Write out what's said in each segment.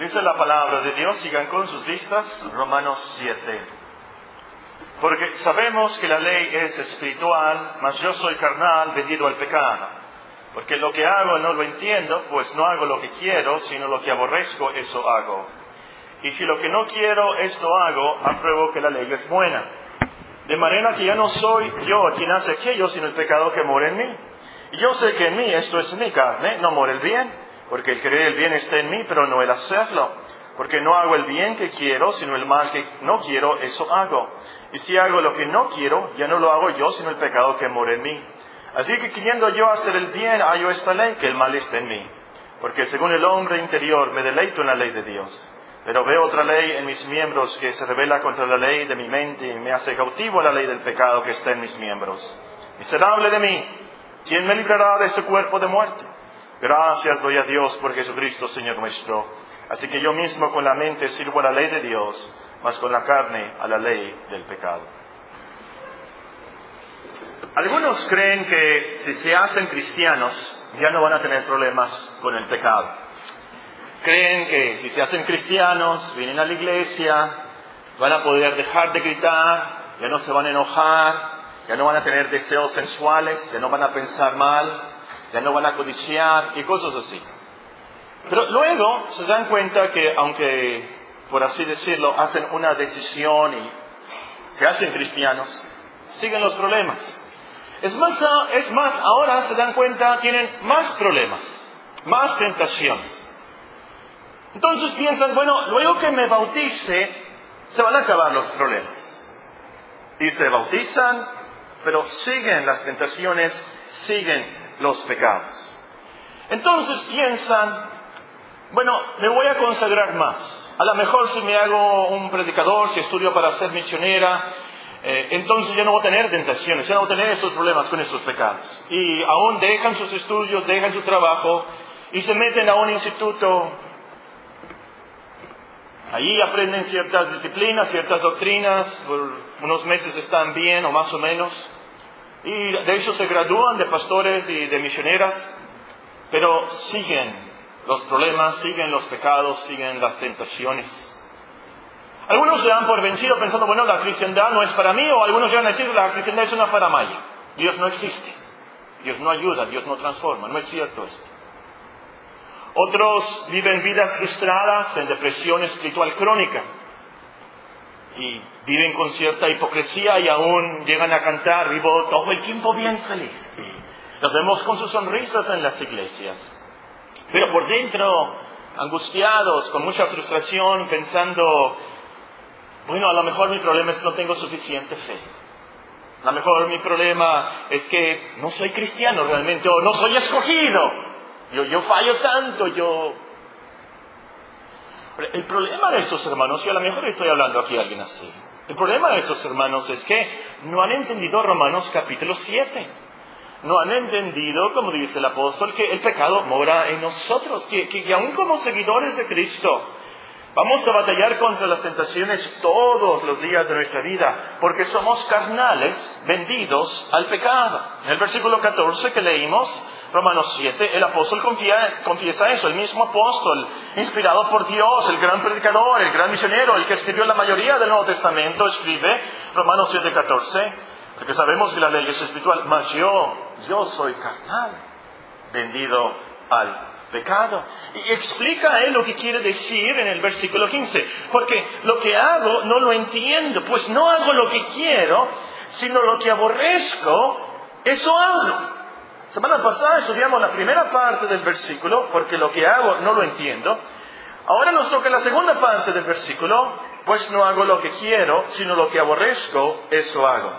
Dice la palabra de Dios, sigan con sus vistas, Romanos 7. Porque sabemos que la ley es espiritual, mas yo soy carnal, vendido al pecado. Porque lo que hago no lo entiendo, pues no hago lo que quiero, sino lo que aborrezco, eso hago. Y si lo que no quiero, esto hago, apruebo que la ley es buena. De manera que ya no soy yo quien hace aquello, sino el pecado que mora en mí. Y yo sé que en mí, esto es mi carne, no mora el bien, porque el querer el bien está en mí, pero no el hacerlo. Porque no hago el bien que quiero, sino el mal que no quiero, eso hago. Y si hago lo que no quiero, ya no lo hago yo, sino el pecado que mora en mí. Así que queriendo yo hacer el bien, hallo esta ley, que el mal está en mí. Porque según el hombre interior me deleito en la ley de Dios. Pero veo otra ley en mis miembros que se revela contra la ley de mi mente y me hace cautivo a la ley del pecado que está en mis miembros. Miserable de mí, ¿quién me librará de este cuerpo de muerte? Gracias doy a Dios por Jesucristo, Señor nuestro. Así que yo mismo con la mente sirvo a la ley de Dios, mas con la carne a la ley del pecado. Algunos creen que si se hacen cristianos ya no van a tener problemas con el pecado. Creen que si se hacen cristianos, vienen a la iglesia, van a poder dejar de gritar, ya no se van a enojar, ya no van a tener deseos sensuales, ya no van a pensar mal, ya no van a codiciar y cosas así. Pero luego se dan cuenta que aunque, por así decirlo, hacen una decisión y se hacen cristianos, siguen los problemas. Es más, es más, ahora se dan cuenta, tienen más problemas, más tentaciones. Entonces piensan, bueno, luego que me bautice, se van a acabar los problemas. Y se bautizan, pero siguen las tentaciones, siguen los pecados. Entonces piensan, bueno, me voy a consagrar más. A lo mejor si me hago un predicador, si estudio para ser misionera, eh, entonces ya no voy a tener tentaciones, ya no voy a tener esos problemas con esos pecados. Y aún dejan sus estudios, dejan su trabajo y se meten a un instituto. Allí aprenden ciertas disciplinas, ciertas doctrinas, por unos meses están bien o más o menos. Y de hecho se gradúan de pastores y de misioneras, pero siguen los problemas, siguen los pecados, siguen las tentaciones. Algunos se dan por vencido pensando, bueno, la cristiandad no es para mí, o algunos llegan a decir, la cristiandad es una faramaya. Dios no existe. Dios no ayuda, Dios no transforma. No es cierto esto. Otros viven vidas frustradas en depresión espiritual crónica y viven con cierta hipocresía y aún llegan a cantar, vivo todo el tiempo bien feliz. Los vemos con sus sonrisas en las iglesias. Pero por dentro, angustiados, con mucha frustración, pensando, bueno, a lo mejor mi problema es que no tengo suficiente fe. A lo mejor mi problema es que no soy cristiano realmente o no soy escogido. Yo, yo fallo tanto, yo... El problema de estos hermanos, y a lo mejor estoy hablando aquí a alguien así, el problema de estos hermanos es que no han entendido Romanos capítulo 7. No han entendido, como dice el apóstol, que el pecado mora en nosotros, que, que, que aún como seguidores de Cristo, Vamos a batallar contra las tentaciones todos los días de nuestra vida, porque somos carnales vendidos al pecado. En el versículo 14 que leímos, Romanos 7, el apóstol confiesa eso, el mismo apóstol, inspirado por Dios, el gran predicador, el gran misionero, el que escribió la mayoría del Nuevo Testamento, escribe Romanos 7, 14, porque sabemos que la ley es espiritual, mas yo, yo soy carnal, vendido al pecado. Y explica él lo que quiere decir en el versículo 15. Porque lo que hago no lo entiendo, pues no hago lo que quiero, sino lo que aborrezco, eso hago. Semana pasada estudiamos la primera parte del versículo, porque lo que hago no lo entiendo. Ahora nos toca la segunda parte del versículo, pues no hago lo que quiero, sino lo que aborrezco, eso hago.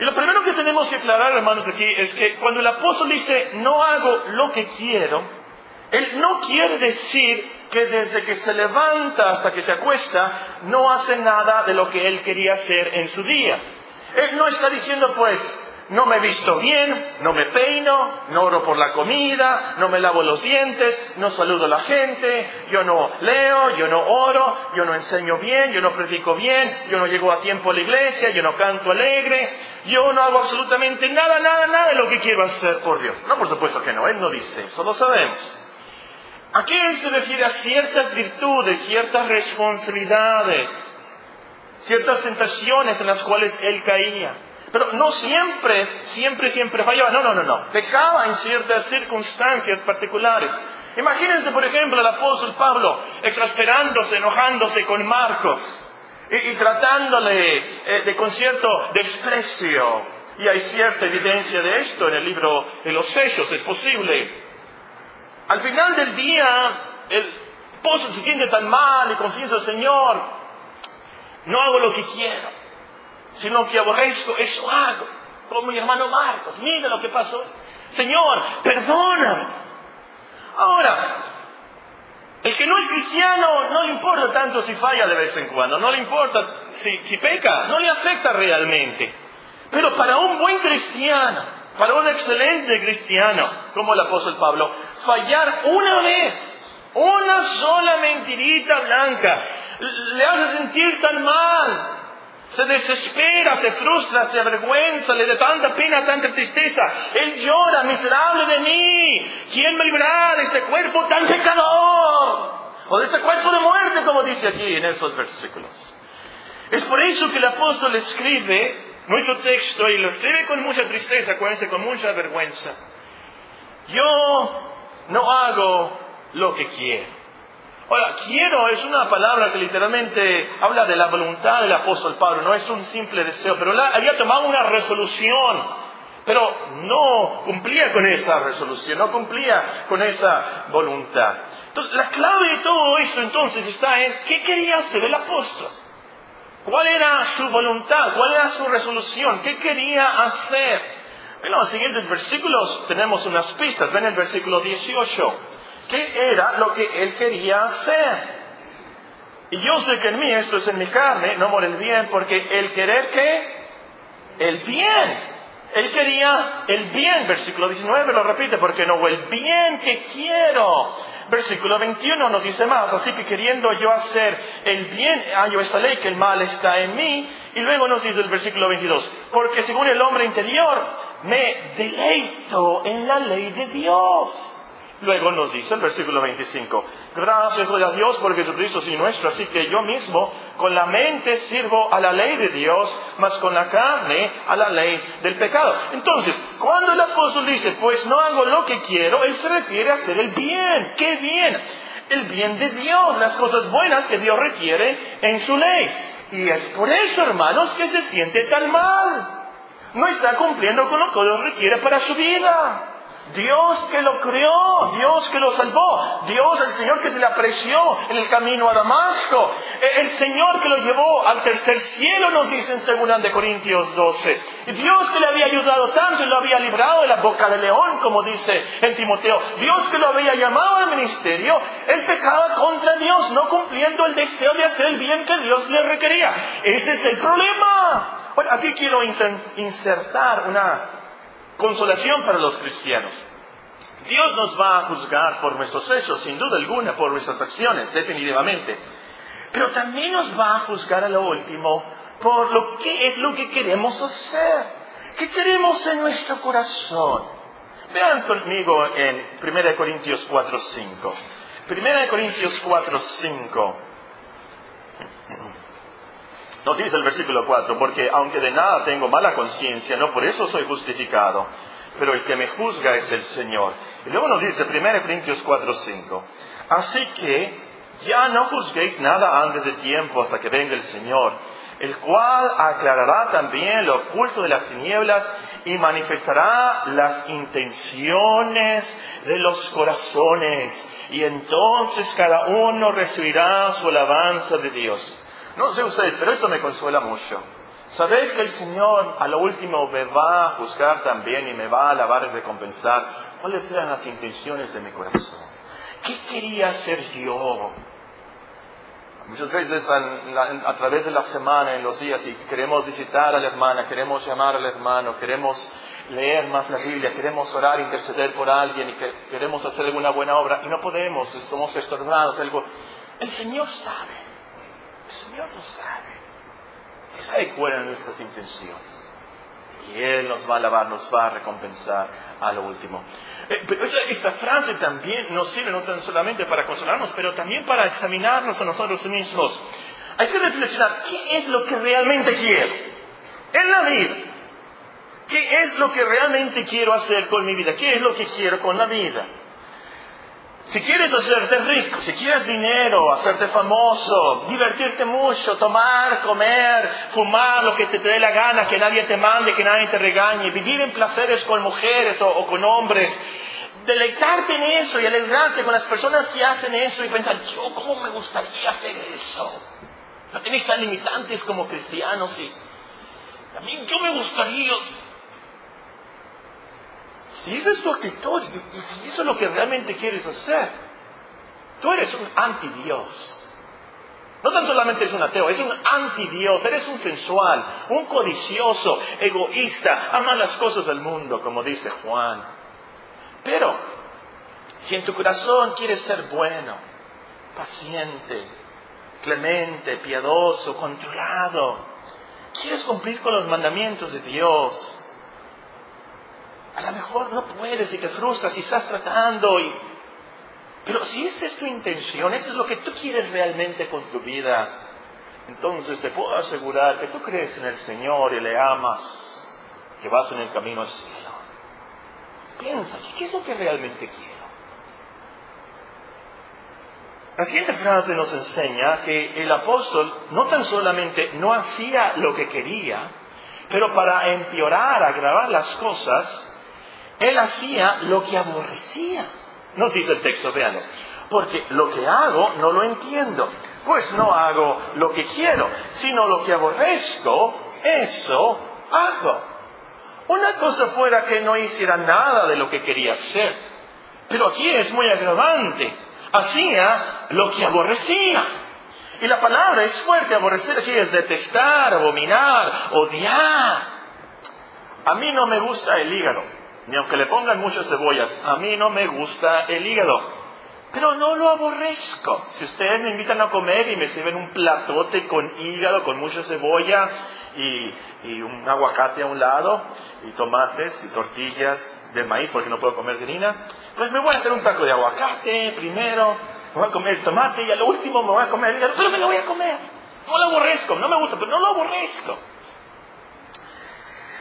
Y lo primero que tenemos que aclarar, hermanos, aquí es que cuando el apóstol dice, no hago lo que quiero, él no quiere decir que desde que se levanta hasta que se acuesta no hace nada de lo que él quería hacer en su día. Él no está diciendo pues, no me visto bien, no me peino, no oro por la comida, no me lavo los dientes, no saludo a la gente, yo no leo, yo no oro, yo no enseño bien, yo no predico bien, yo no llego a tiempo a la iglesia, yo no canto alegre, yo no hago absolutamente nada, nada, nada de lo que quiero hacer por Dios. No, por supuesto que no, Él no dice eso, lo sabemos. ¿A qué se refiere a ciertas virtudes, ciertas responsabilidades, ciertas tentaciones en las cuales él caía? Pero no siempre, siempre, siempre fallaba. No, no, no, no. Pecaba en ciertas circunstancias particulares. Imagínense, por ejemplo, el apóstol Pablo exasperándose, enojándose con Marcos y, tratándole eh, de con cierto desprecio. Y hay cierta evidencia de esto en el libro de los sellos, es posible. Al final del día, el apóstol se siente tan mal y confiesa, Señor, no hago lo que quiero, sino que aborrezco, eso hago, como mi hermano Marcos, mira lo que pasó. Señor, perdóname. Ahora, el que no es cristiano no le importa tanto si falla de vez en cuando, no le importa si, si peca, no le afecta realmente. Pero para un buen cristiano, para un excelente cristiano, como el apóstol Pablo, fallar una vez, una sola mentirita blanca, le hace sentir tan mal, se desespera, se frustra, se avergüenza, le da tanta pena, tanta tristeza. Él llora, miserable de mí. ¿Quién me librará de este cuerpo tan pecador? O de este cuerpo de muerte, como dice aquí en esos versículos. Es por eso que el apóstol escribe nuestro texto y lo escribe con mucha tristeza, acuérdense, con mucha vergüenza. Yo no hago lo que quiero. Ahora, quiero es una palabra que literalmente habla de la voluntad del apóstol Pablo, no es un simple deseo, pero había tomado una resolución, pero no cumplía con esa resolución, no cumplía con esa voluntad. Entonces, la clave de todo esto entonces está en qué quería hacer el apóstol. ¿Cuál era su voluntad? ¿Cuál era su resolución? ¿Qué quería hacer? En los siguientes versículos tenemos unas pistas. Ven el versículo 18 qué era lo que él quería hacer. Y yo sé que en mí, esto es en mi carne, no mora el bien, porque el querer qué? El bien. Él quería el bien, versículo 19 lo repite, porque no, el bien que quiero. Versículo 21 nos dice más, así que queriendo yo hacer el bien, hallo esta ley, que el mal está en mí. Y luego nos dice el versículo 22, porque según el hombre interior, me deleito en la ley de Dios. Luego nos dice el versículo 25, gracias a Dios por Jesucristo y nuestro, así que yo mismo con la mente sirvo a la ley de Dios, mas con la carne a la ley del pecado. Entonces, cuando el apóstol dice, pues no hago lo que quiero, él se refiere a hacer el bien. ¿Qué bien? El bien de Dios, las cosas buenas que Dios requiere en su ley. Y es por eso, hermanos, que se siente tan mal. No está cumpliendo con lo que Dios requiere para su vida. Dios que lo creó, Dios que lo salvó, Dios el Señor que se le apreció en el camino a Damasco, e-, el Señor que lo llevó al tercer cielo, nos dice en 2 de Corintios 12. Dios que le había ayudado tanto y lo había librado de la boca del león, como dice en Timoteo. Dios que lo había llamado al ministerio, él pecaba contra Dios, no cumpliendo el deseo de hacer el bien que Dios le requería. Ese es el problema. Bueno, aquí quiero insertar una consolación para los cristianos. Dios nos va a juzgar por nuestros hechos, sin duda alguna, por nuestras acciones, definitivamente. Pero también nos va a juzgar a lo último por lo que es lo que queremos hacer. ¿Qué queremos en nuestro corazón? Vean conmigo en 1 Corintios 4.5. 1 Corintios 4.5. Nos dice el versículo 4, porque aunque de nada tengo mala conciencia, no por eso soy justificado, pero el que me juzga es el Señor. Y luego nos dice 1 Corintios 4, 5, así que ya no juzguéis nada antes de tiempo hasta que venga el Señor, el cual aclarará también lo oculto de las tinieblas y manifestará las intenciones de los corazones, y entonces cada uno recibirá su alabanza de Dios. No sé ustedes, pero esto me consuela mucho. Saber que el Señor a lo último me va a juzgar también y me va a alabar y recompensar. ¿Cuáles eran las intenciones de mi corazón? ¿Qué quería hacer yo? Muchas veces a, través de la semana, en los días, y queremos visitar a la hermana, queremos llamar al hermano, queremos leer más la Biblia, queremos orar, interceder por alguien y queremos hacer alguna buena obra y no podemos, somos estorbados, algo. El Señor sabe. El Señor lo sabe. sabe cuáles son nuestras intenciones. y Él nos va a alabar, nos va a recompensar a lo último. Eh, pero esta frase también nos sirve no tan solamente para consolarnos, pero también para examinarnos a nosotros mismos. Hay que reflexionar, ¿qué es lo que realmente quiero en la vida? ¿Qué es lo que realmente quiero hacer con mi vida? ¿Qué es lo que quiero con la vida? Si quieres hacerte rico, si quieres dinero, hacerte famoso, divertirte mucho, tomar, comer, fumar, lo que te dé la gana, que nadie te mande, que nadie te regañe, vivir en placeres con mujeres o, con hombres, deleitarte en eso y alegrarte con las personas que hacen eso y pensar, yo cómo me gustaría hacer eso. No tenéis tan limitantes como cristianos y a mí yo me gustaría si esa es tu actitud y si eso es lo que realmente quieres hacer, tú eres un anti-Dios. No tan solamente eres un ateo, es un anti-Dios, eres un sensual, un codicioso, egoísta, ama las cosas del mundo, como dice Juan. Pero, si en tu corazón quieres ser bueno, paciente, clemente, piadoso, controlado, quieres cumplir con los mandamientos de Dios, a lo mejor no puedes y te frustras y estás tratando y... Pero si esa es tu intención, eso es lo que tú quieres realmente con tu vida, entonces te puedo asegurar que tú crees en el Señor y le amas, que vas en el camino al cielo. Piensa, ¿qué es lo que realmente quiero? La siguiente frase nos enseña que el apóstol no tan solamente no hacía lo que quería, pero para empeorar, agravar las cosas, él hacía lo que aborrecía. Nos dice el texto, véanlo. Porque lo que hago no lo entiendo. Pues no hago lo que quiero, sino lo que aborrezco, eso hago. Una cosa fuera que no hiciera nada de lo que quería hacer. Pero aquí es muy agravante. Hacía lo que aborrecía. Y la palabra es fuerte, aborrecer aquí es detestar, abominar, odiar. A mí no me gusta el hígado ni aunque le pongan muchas cebollas, a mí no me gusta el hígado. Pero no lo aborrezco. Si ustedes me invitan a comer y me sirven un platote con hígado, con mucha cebolla y, un aguacate a un lado, y tomates y tortillas de maíz porque no puedo comer harina, pues me voy a hacer un taco de aguacate primero, me voy a comer el tomate y al último me voy a comer el hígado, pero me lo voy a comer. No lo aborrezco, no me gusta, pero no lo aborrezco.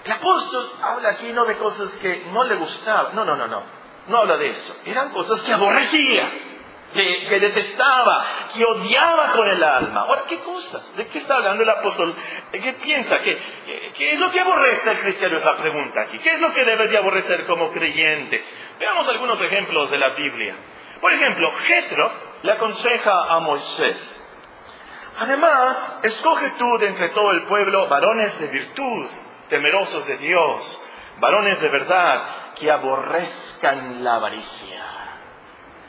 El apóstol habla aquí no de cosas que no le gustaban, no, no, no, no, no habla de eso. Eran cosas que aborrecía, que, detestaba, que odiaba con el alma. Ahora, ¿qué cosas? ¿De qué está hablando el apóstol? ¿Qué piensa? ¿Qué, ¿Qué es lo que aborrece el cristiano? Es la pregunta aquí. ¿Qué es lo que debes de aborrecer como creyente? Veamos algunos ejemplos de la Biblia. Por ejemplo, Jetro le aconseja a Moisés. Además, escoge tú de entre todo el pueblo varones de virtud temerosos de Dios, varones de verdad, que aborrezcan la avaricia.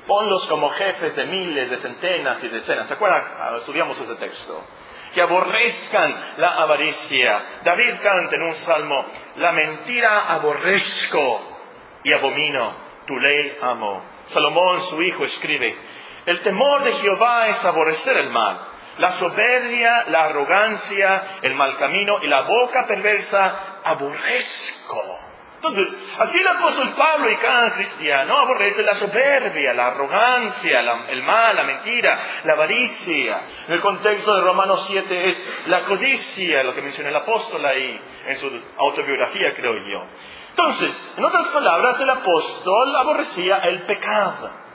Ponlos como jefes de miles, de centenas y decenas. ¿Se acuerdan? Ah, estudiamos ese texto. Que aborrezcan la avaricia. David canta en un salmo, la mentira aborrezco y abomino, tu ley amo. Salomón, su hijo, escribe, el temor de Jehová es aborrecer el mal la soberbia, la arrogancia, el mal camino y la boca perversa aborrezco. Entonces, así el apóstol Pablo y cada cristiano aborrece la soberbia, la arrogancia, el mal, la mentira, la avaricia. En el contexto de Romanos 7 es la codicia, lo que menciona el apóstol ahí en su autobiografía, creo yo. Entonces, en otras palabras, el apóstol aborrecía el pecado.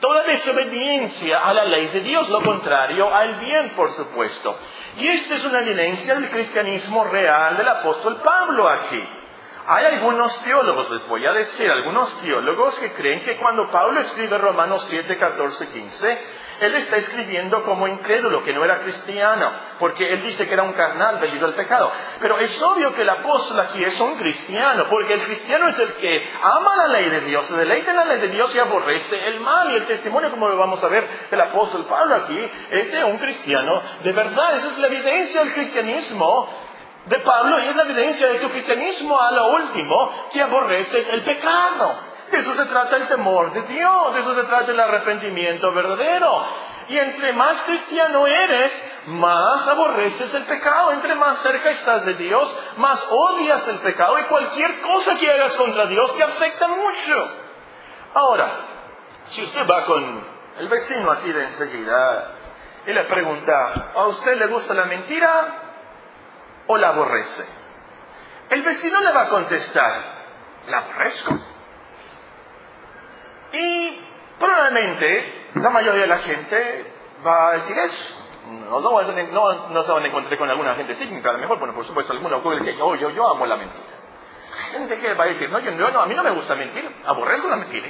Toda desobediencia a la ley de Dios, lo contrario al bien, por supuesto. Y esta es una evidencia del cristianismo real del apóstol Pablo aquí. Hay algunos teólogos, les voy a decir, algunos teólogos que creen que cuando Pablo escribe Romanos 7, 14, 15, él está escribiendo como incrédulo, que no era cristiano, porque él dice que era un carnal debido al pecado. Pero es obvio que el apóstol aquí es un cristiano, porque el cristiano es el que ama la ley de Dios, se deleita en la ley de Dios y aborrece el mal. Y el testimonio, como lo vamos a ver, del apóstol Pablo aquí, es de un cristiano de verdad. Esa es la evidencia del cristianismo de Pablo y es la evidencia de tu cristianismo a lo último, que aborreces el pecado. De eso se trata el temor de Dios, de eso se trata el arrepentimiento verdadero. Y entre más cristiano eres, más aborreces el pecado. Entre más cerca estás de Dios, más odias el pecado y cualquier cosa que hagas contra Dios te afecta mucho. Ahora, si usted va con el vecino así de enseguida y le pregunta, ¿a usted le gusta la mentira o la aborrece? El vecino le va a contestar, la aborrezco. Y probablemente la mayoría de la gente va a decir eso. No, no, se van a encontrar con alguna gente cínica, a lo mejor, bueno, por supuesto, alguno puede decir, yo, yo, yo amo la mentira. Gente que va a decir, no, yo, no, a mí no me gusta mentir, aborrezco la mentira.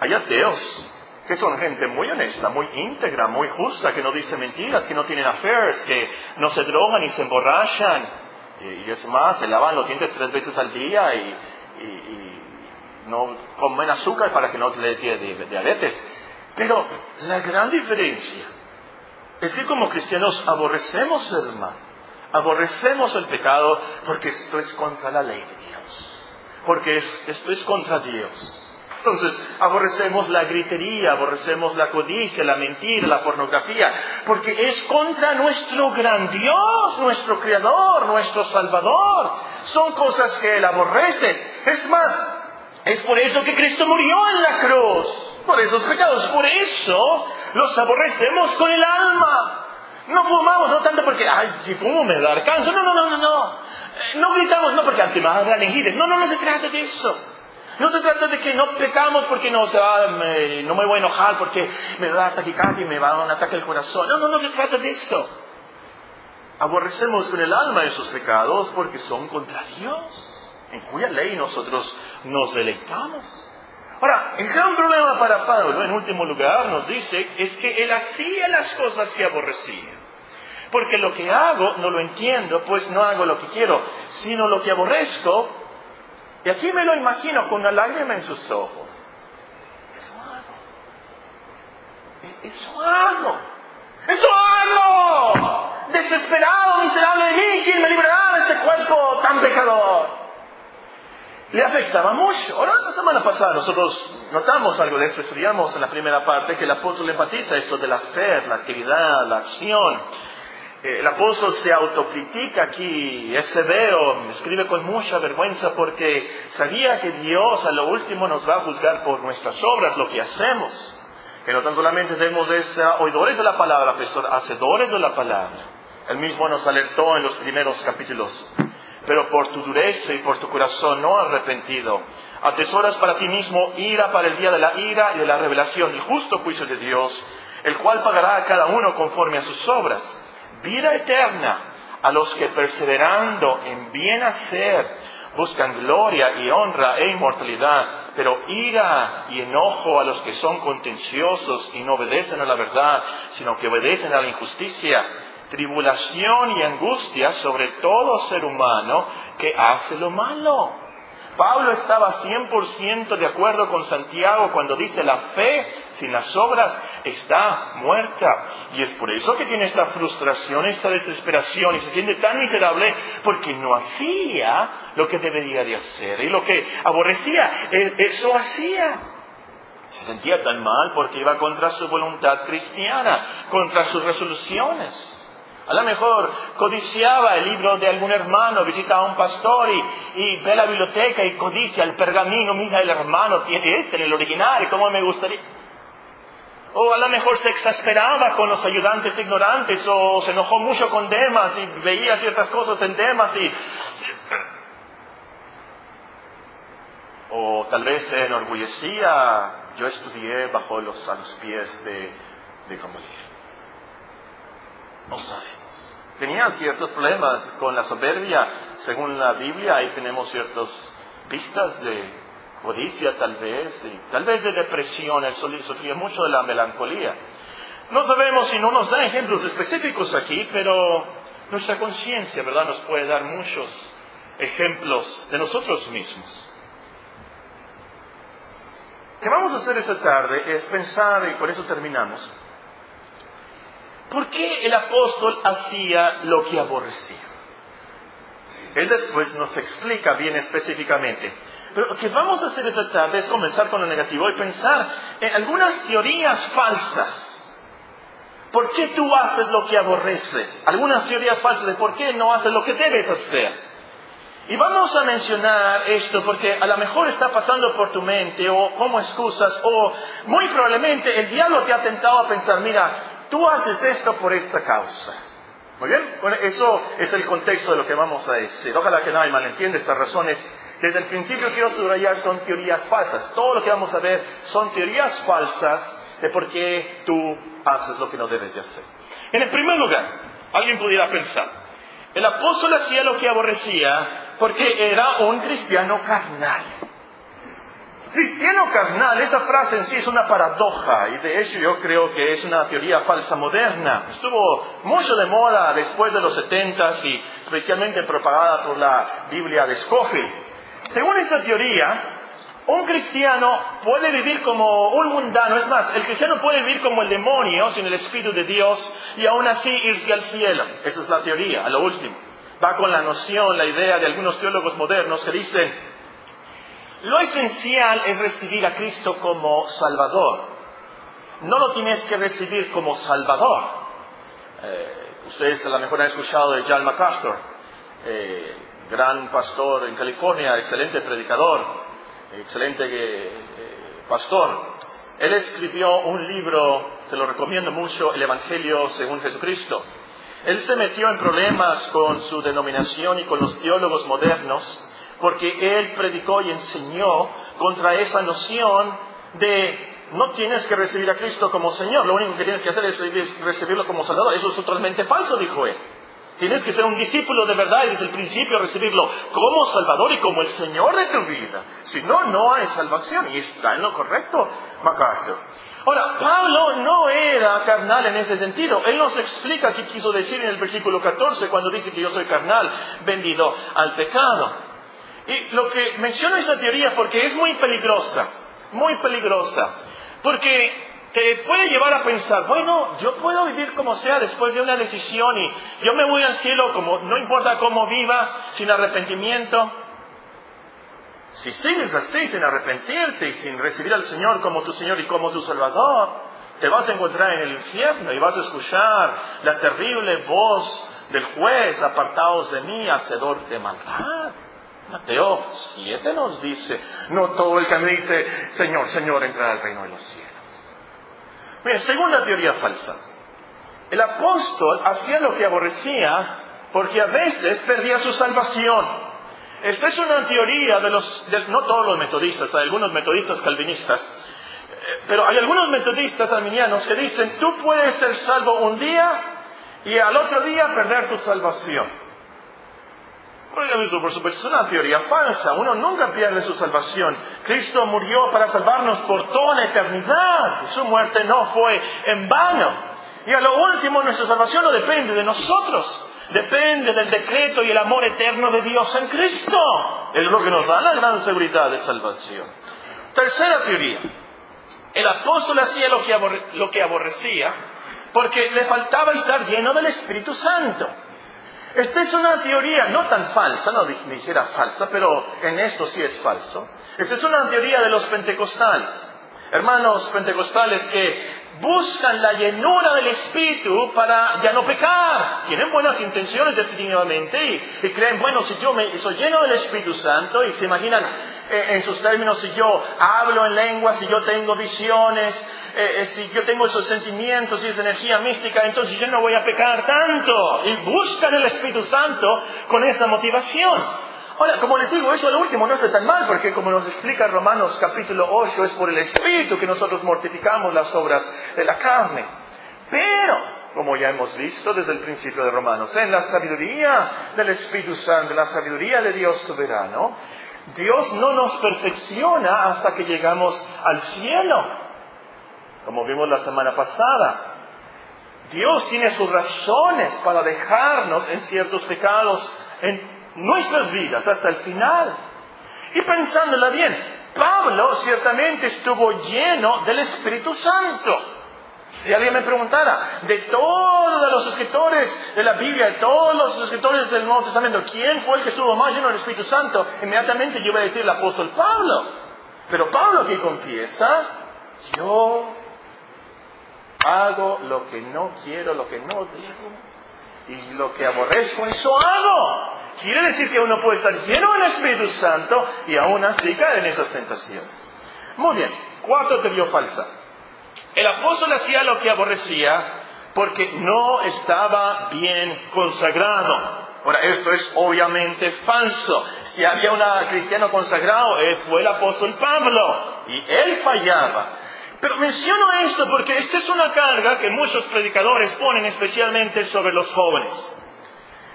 Hay ateos que son gente muy honesta, muy íntegra, muy justa, que no dice mentiras, que no tienen affairs, que no se drogan y se emborrachan. Y, es más, se lavan los dientes tres veces al día y, y no comen azúcar para que no le dé diabetes. Pero la gran diferencia es que como cristianos aborrecemos el mal, aborrecemos el pecado porque esto es contra la ley de Dios, porque esto es contra Dios. Entonces, aborrecemos la gritería, aborrecemos la codicia, la mentira, la pornografía, porque es contra nuestro gran Dios, nuestro Creador, nuestro Salvador. Son cosas que Él aborrece. Es más, es por eso que Cristo murió en la cruz, por esos pecados. Por eso los aborrecemos con el alma. No fumamos, no tanto porque, ay, si fumo me da cáncer. No, no, no, no, no. Eh, no gritamos, no porque antes me da No, no, no se trata de eso. No se trata de que no pecamos porque no, se va, me, no me voy a enojar porque me da taquicardia y me va a un ataque al corazón. No, no, no se trata de eso. Aborrecemos con el alma esos pecados porque son contra Dios en cuya ley nosotros nos deleitamos. Ahora, el gran problema para Pablo, en último lugar, nos dice, es que él hacía las cosas que aborrecía. Porque lo que hago no lo entiendo, pues no hago lo que quiero, sino lo que aborrezco. Y aquí me lo imagino con una lágrima en sus ojos. Eso hago. Eso hago. Eso hago. Desesperado, miserable de mí, ¿quién me librará de este cuerpo tan pecador? le afectaba mucho. Ahora, la semana pasada nosotros notamos algo de esto, estudiamos en la primera parte que el apóstol enfatiza esto del hacer, la actividad, la acción. Eh, el apóstol se autocritica aquí, es severo, escribe con mucha vergüenza porque sabía que Dios a lo último nos va a juzgar por nuestras obras, lo que hacemos. Que no tan solamente debemos de oidores de la palabra, pero hacedores de la palabra. Él mismo nos alertó en los primeros capítulos pero por tu dureza y por tu corazón no arrepentido, atesoras para ti mismo ira para el día de la ira y de la revelación y justo juicio de Dios, el cual pagará a cada uno conforme a sus obras. Vida eterna a los que perseverando en bien hacer buscan gloria y honra e inmortalidad, pero ira y enojo a los que son contenciosos y no obedecen a la verdad, sino que obedecen a la injusticia tribulación y angustia sobre todo ser humano que hace lo malo. Pablo estaba 100% de acuerdo con Santiago cuando dice la fe sin las obras está muerta. Y es por eso que tiene esta frustración, esta desesperación y se siente tan miserable porque no hacía lo que debería de hacer. Y lo que aborrecía, eso hacía. Se sentía tan mal porque iba contra su voluntad cristiana, contra sus resoluciones. A lo mejor codiciaba el libro de algún hermano, visitaba a un pastor y, ve la biblioteca y codicia el pergamino, mira el hermano tiene este en el original, ¿cómo me gustaría? O a lo mejor se exasperaba con los ayudantes ignorantes o se enojó mucho con Demas y veía ciertas cosas en Demas y... O tal vez se enorgullecía, yo estudié bajo los, a los pies de, de Gamaliel. No sabemos tenían ciertos problemas con la soberbia. Según la Biblia, ahí tenemos ciertas pistas de codicia tal vez, y tal vez de depresión, él sufría mucho de la melancolía. No sabemos si no nos da ejemplos específicos aquí, pero nuestra conciencia, ¿verdad?, nos puede dar muchos ejemplos de nosotros mismos. ¿Qué vamos a hacer esta tarde es pensar, y por eso terminamos, ¿Por qué el apóstol hacía lo que aborrecía? Él después nos explica bien específicamente. Pero lo que vamos a hacer esta tarde es comenzar con lo negativo y pensar en algunas teorías falsas ¿Por qué tú haces lo que aborreces? Algunas teorías falsas de por qué no haces lo que debes hacer. Y vamos a mencionar esto porque a lo mejor está pasando por tu mente o como excusas o muy probablemente el diablo te ha tentado a pensar, mira, tú haces esto por esta causa. Muy bien, eso es el contexto de lo que vamos a decir. Ojalá que nadie malentienda estas razones. Desde el principio quiero subrayar son teorías falsas. Todo lo que vamos a ver son teorías falsas de por qué tú haces lo que no debes de hacer. En el primer lugar, alguien pudiera pensar, el apóstol hacía lo que aborrecía porque era un cristiano carnal. Cristiano carnal, esa frase en sí es una paradoja y de hecho yo creo que es una teoría falsa moderna. Estuvo mucho de moda después de los setentas y especialmente propagada por la Biblia de Scofield. Según esta teoría, un cristiano puede vivir como un mundano, es más, el cristiano puede vivir como el demonio sin el Espíritu de Dios y aún así irse al cielo. Esa es la teoría, a lo último. Va con la noción, la idea de algunos teólogos modernos que dicen, lo esencial es recibir a Cristo como Salvador. No lo tienes que recibir como Salvador. Eh, ustedes a lo mejor han escuchado de John MacArthur, eh, gran pastor en California, excelente predicador excelente eh, pastor. Él escribió un libro, se lo recomiendo mucho, El Evangelio según Jesucristo. Él se metió en problemas con su denominación y con los teólogos modernos porque él predicó y enseñó contra esa noción de no tienes que recibir a Cristo como Señor, lo único que tienes que hacer es recibirlo como Salvador. Eso es totalmente falso, dijo él. Tienes que ser un discípulo de verdad y desde el principio recibirlo como Salvador y como el Señor de tu vida. Si no, no hay salvación. Y está en lo correcto, MacArthur. Ahora, Pablo no era carnal en ese sentido. Él nos explica qué quiso decir en el versículo 14 cuando dice que yo soy carnal, vendido al pecado. Y lo que menciona esa teoría porque es muy peligrosa, muy peligrosa. Porque te puede llevar a pensar, bueno, yo puedo vivir como sea después de una decisión y yo me voy al cielo como no importa cómo viva, sin arrepentimiento. Si sigues así, sin arrepentirte y sin recibir al Señor como tu Señor y como tu Salvador, te vas a encontrar en el infierno y vas a escuchar la terrible voz del juez, apartados de mí, hacedor de maldad. Mateo 7 nos dice, no todo el que dice, Señor, Señor, entrará al reino de los cielos. Mira, segunda teoría falsa. El apóstol hacía lo que aborrecía porque a veces perdía su salvación. Esta es una teoría de los, no todos los metodistas, hay algunos metodistas calvinistas, eh, pero hay algunos metodistas arminianos que dicen, tú puedes ser salvo un día y al otro día perder tu salvación por supuesto, es una teoría falsa. Uno nunca pierde su salvación. Cristo murió para salvarnos por toda la eternidad. Su muerte no fue en vano. Y a lo último, nuestra salvación no depende de nosotros. Depende del decreto y el amor eterno de Dios en Cristo. Es lo que nos da la gran seguridad de salvación. Tercera teoría. El apóstol hacía lo que, lo que aborrecía porque le faltaba estar lleno del Espíritu Santo. Esta es una teoría no tan falsa, no dijera falsa, pero en esto sí es falso. Esta es una teoría de los pentecostales. Hermanos pentecostales que buscan la llenura del Espíritu para ya no pecar. Tienen buenas intenciones definitivamente y, creen, bueno, si yo me, soy lleno del Espíritu Santo y se imaginan eh, en sus términos, si yo hablo en lengua, si yo tengo visiones, eh, eh, si yo tengo esos sentimientos y esa energía mística, entonces yo no voy a pecar tanto. Y buscan el Espíritu Santo con esa motivación. Ahora, como les digo, eso al último no está tan mal, porque como nos explica Romanos capítulo 8, es por el Espíritu que nosotros mortificamos las obras de la carne. Pero, como ya hemos visto desde el principio de Romanos, en la sabiduría del Espíritu Santo, la sabiduría de Dios soberano, Dios no nos perfecciona hasta que llegamos al cielo, como vimos la semana pasada. Dios tiene sus razones para dejarnos en ciertos pecados, en nuestras vidas hasta el final. Y pensándola bien, Pablo ciertamente estuvo lleno del Espíritu Santo. Si alguien me preguntara, de todos los escritores de la Biblia, de todos los escritores del Nuevo Testamento, ¿quién fue el que estuvo más lleno del Espíritu Santo? Inmediatamente yo voy a decir el apóstol Pablo. Pero Pablo que confiesa, yo hago lo que no quiero, lo que no digo, y lo que aborrezco, eso hago. Quiere decir que uno puede estar lleno del Espíritu Santo y aún así caer en esas tentaciones. Muy bien, cuarto te dio falsa. El apóstol hacía lo que aborrecía porque no estaba bien consagrado. Ahora, esto es obviamente falso. Si había un cristiano consagrado, fue el apóstol Pablo y él fallaba. Pero menciono esto porque esta es una carga que muchos predicadores ponen especialmente sobre los jóvenes.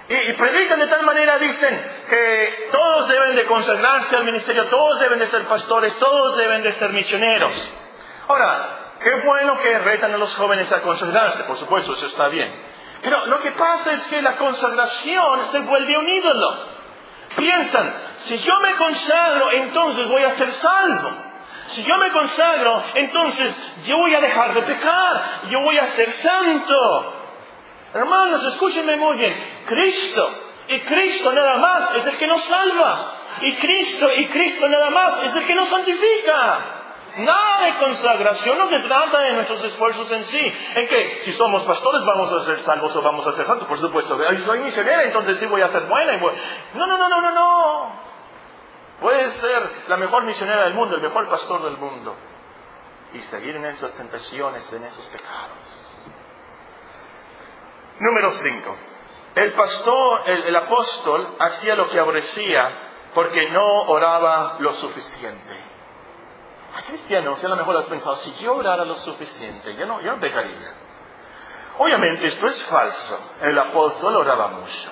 Y, predican de tal manera, dicen que todos deben de consagrarse al ministerio, todos deben de ser pastores, todos deben de ser misioneros. Ahora, qué bueno que retan a los jóvenes a consagrarse, por supuesto, eso está bien. Pero lo que pasa es que la consagración se vuelve un ídolo. Piensan, si yo me consagro, entonces voy a ser salvo. Si yo me consagro, entonces yo voy a dejar de pecar, yo voy a ser santo. Hermanos, escúchenme muy bien. Cristo y Cristo nada más es el que nos salva. Y Cristo y Cristo nada más es el que nos santifica. Nada de consagración no se trata de nuestros esfuerzos en sí. En que si somos pastores vamos a ser salvos o vamos a ser santos. Por supuesto, soy misionera, entonces sí voy a ser buena. Y No, no, no, no, no, no. Puedes ser la mejor misionera del mundo, el mejor pastor del mundo. Y seguir en esas tentaciones, en esos pecados. Número 5. El pastor, el, apóstol hacía lo que aborrecía porque no oraba lo suficiente. A cristianos, a lo mejor has pensado, si yo orara lo suficiente, yo no, yo no pecaría. Obviamente esto es falso. El apóstol oraba mucho.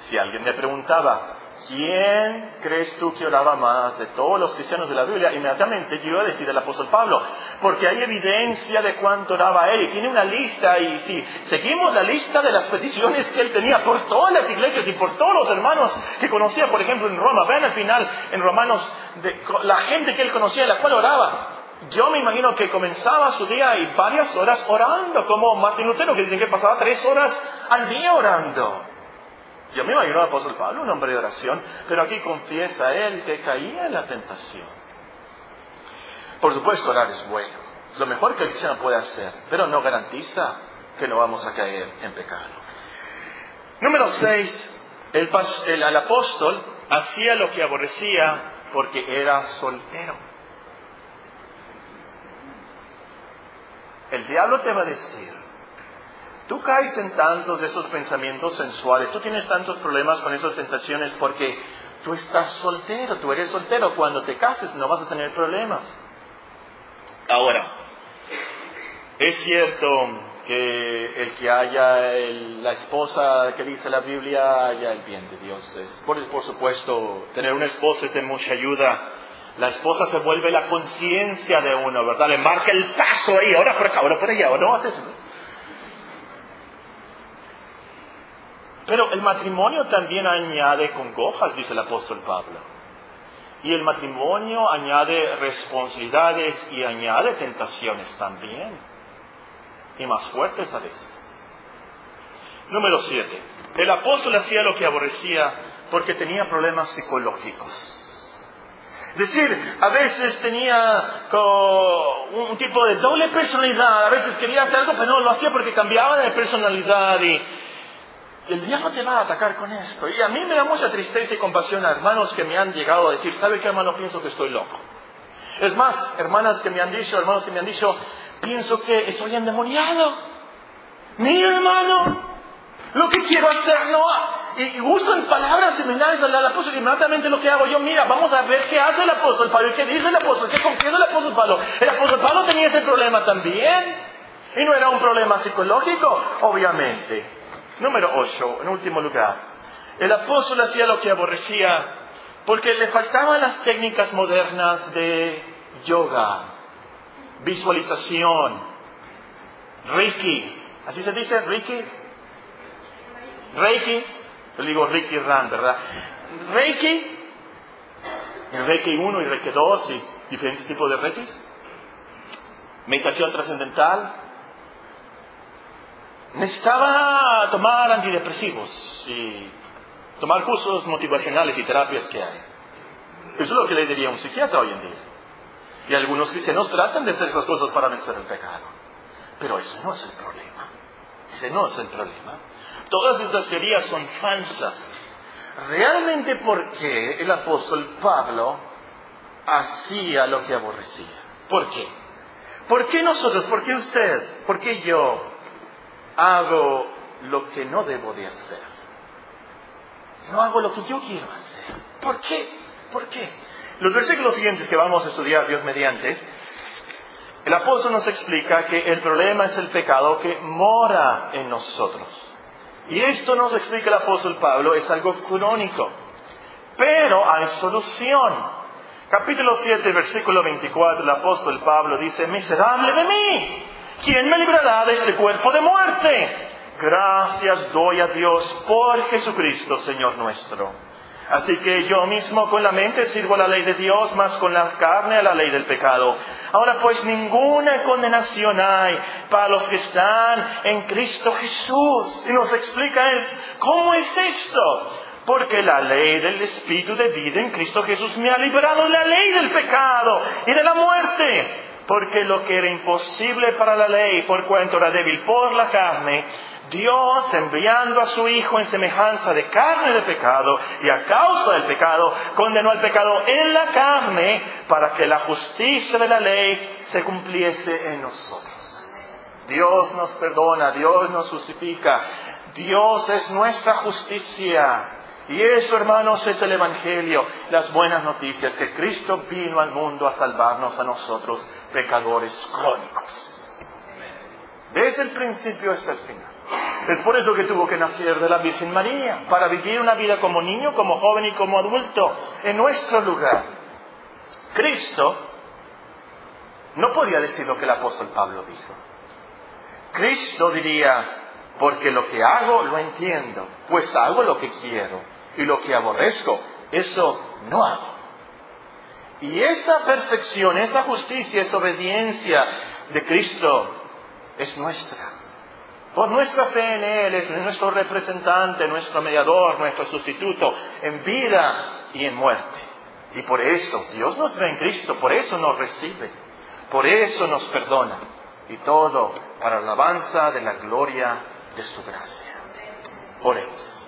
Si alguien me preguntaba, ¿Quién crees tú que oraba más de todos los cristianos de la Biblia? Inmediatamente yo iba a decir el apóstol Pablo, porque hay evidencia de cuánto oraba él y tiene una lista y si seguimos la lista de las peticiones que él tenía por todas las iglesias y por todos los hermanos que conocía, por ejemplo en Roma, vean al final en Romanos de la gente que él conocía, la cual oraba. Yo me imagino que comenzaba su día y varias horas orando, como Martín Lutero, que dicen que pasaba tres horas al día orando. Yo me imagino al apóstol Pablo, un hombre de oración, pero aquí confiesa él que caía en la tentación. Por supuesto, orar es bueno, es lo mejor que el cristiano puede hacer, pero no garantiza que no vamos a caer en pecado. Número 6, el, el apóstol hacía lo que aborrecía porque era soltero. El diablo te va a decir, Tú caes en tantos de esos pensamientos sensuales, tú tienes tantos problemas con esas tentaciones porque tú estás soltero, tú eres soltero, cuando te cases no vas a tener problemas. Ahora, es cierto que el que haya la esposa que dice la Biblia haya el bien de Dios. Es, por, supuesto, tener una esposa es de mucha ayuda. La esposa se vuelve la conciencia de uno, ¿verdad? Le marca el paso ahí, ahora por acá, ahora por allá, no haces Pero el matrimonio también añade congojas, dice el apóstol Pablo. Y el matrimonio añade responsabilidades y añade tentaciones también. Y más fuertes a veces. Número 7. El apóstol hacía lo que aborrecía porque tenía problemas psicológicos. Es decir, a veces tenía un tipo de doble personalidad, a veces quería hacer algo, pero no lo hacía porque cambiaba de personalidad y, el diablo te va a atacar con esto. Y a mí me da mucha tristeza y compasión a hermanos que me han llegado a decir, ¿sabe qué hermano? Pienso que estoy loco. Es más, hermanas que me han dicho, hermanos que me han dicho, pienso que estoy endemoniado. Mira hermano, lo que quiero hacer no... Y usan palabras similares al apóstol y inmediatamente lo que hago yo, mira, vamos a ver qué hace el apóstol Pablo, qué dice el apóstol, qué confiesa el apóstol Pablo. El apóstol Pablo tenía ese problema también. Y no era un problema psicológico, obviamente. Número 8, en último lugar, el apóstol hacía lo que aborrecía porque le faltaban las técnicas modernas de yoga, visualización, Reiki. ¿Así se dice Reiki? Reiki. Yo digo Reiki Ran, ¿verdad? Reiki. Reiki 1 y Reiki 2 y diferentes tipos de Reiki. Meditación trascendental, necesitaba tomar antidepresivos y tomar cursos motivacionales y terapias que hay. Eso es lo que le diría un psiquiatra hoy en día. Y algunos cristianos tratan de hacer esas cosas para vencer el pecado. Pero ese no es el problema. Ese no es el problema. Todas estas teorías son falsas. Realmente, ¿por qué el apóstol Pablo hacía lo que aborrecía? ¿Por qué? ¿Por qué nosotros, por qué usted, por qué yo hago lo que no debo de hacer? No hago lo que yo quiero hacer. ¿Por qué? ¿Por qué? Los versículos siguientes que vamos a estudiar, Dios mediante, el apóstol nos explica que el problema es el pecado que mora en nosotros. Y esto nos explica el apóstol Pablo, es algo crónico. Pero hay solución. Capítulo 7, versículo 24, el apóstol Pablo dice, miserable de mí, ¿quién me librará de este cuerpo de muerte? Gracias doy a Dios por Jesucristo, Señor nuestro. Así que yo mismo con la mente sirvo la ley de Dios, más con la carne a la ley del pecado. Ahora pues ninguna condenación hay para los que están en Cristo Jesús. Y nos explica él, ¿cómo es esto? Porque la ley del Espíritu de vida en Cristo Jesús me ha librado de la ley del pecado y de la muerte. Porque lo que era imposible para la ley, por cuanto era débil por la carne, Dios enviando a su Hijo en semejanza de carne de pecado y a causa del pecado, condenó al pecado en la carne para que la justicia de la ley se cumpliese en nosotros. Dios nos perdona, Dios nos justifica, Dios es nuestra justicia. Y eso, hermanos, es el Evangelio, las buenas noticias, que Cristo vino al mundo a salvarnos a nosotros, pecadores crónicos. Desde el principio hasta el final. Es por eso que tuvo que nacer de la Virgen María, para vivir una vida como niño, como joven y como adulto, en nuestro lugar. Cristo no podía decir lo que el apóstol Pablo dijo. Cristo diría, porque lo que hago lo entiendo, pues hago lo que quiero, y lo que aborrezco, eso no hago. Y esa perfección, esa justicia, esa obediencia de Cristo es nuestra. Por nuestra fe en Él es nuestro representante, nuestro mediador, nuestro sustituto, en vida y en muerte. Y por eso Dios nos ve en Cristo, por eso nos recibe, por eso nos perdona. Y todo para la alabanza de la gloria de su gracia. Oremos.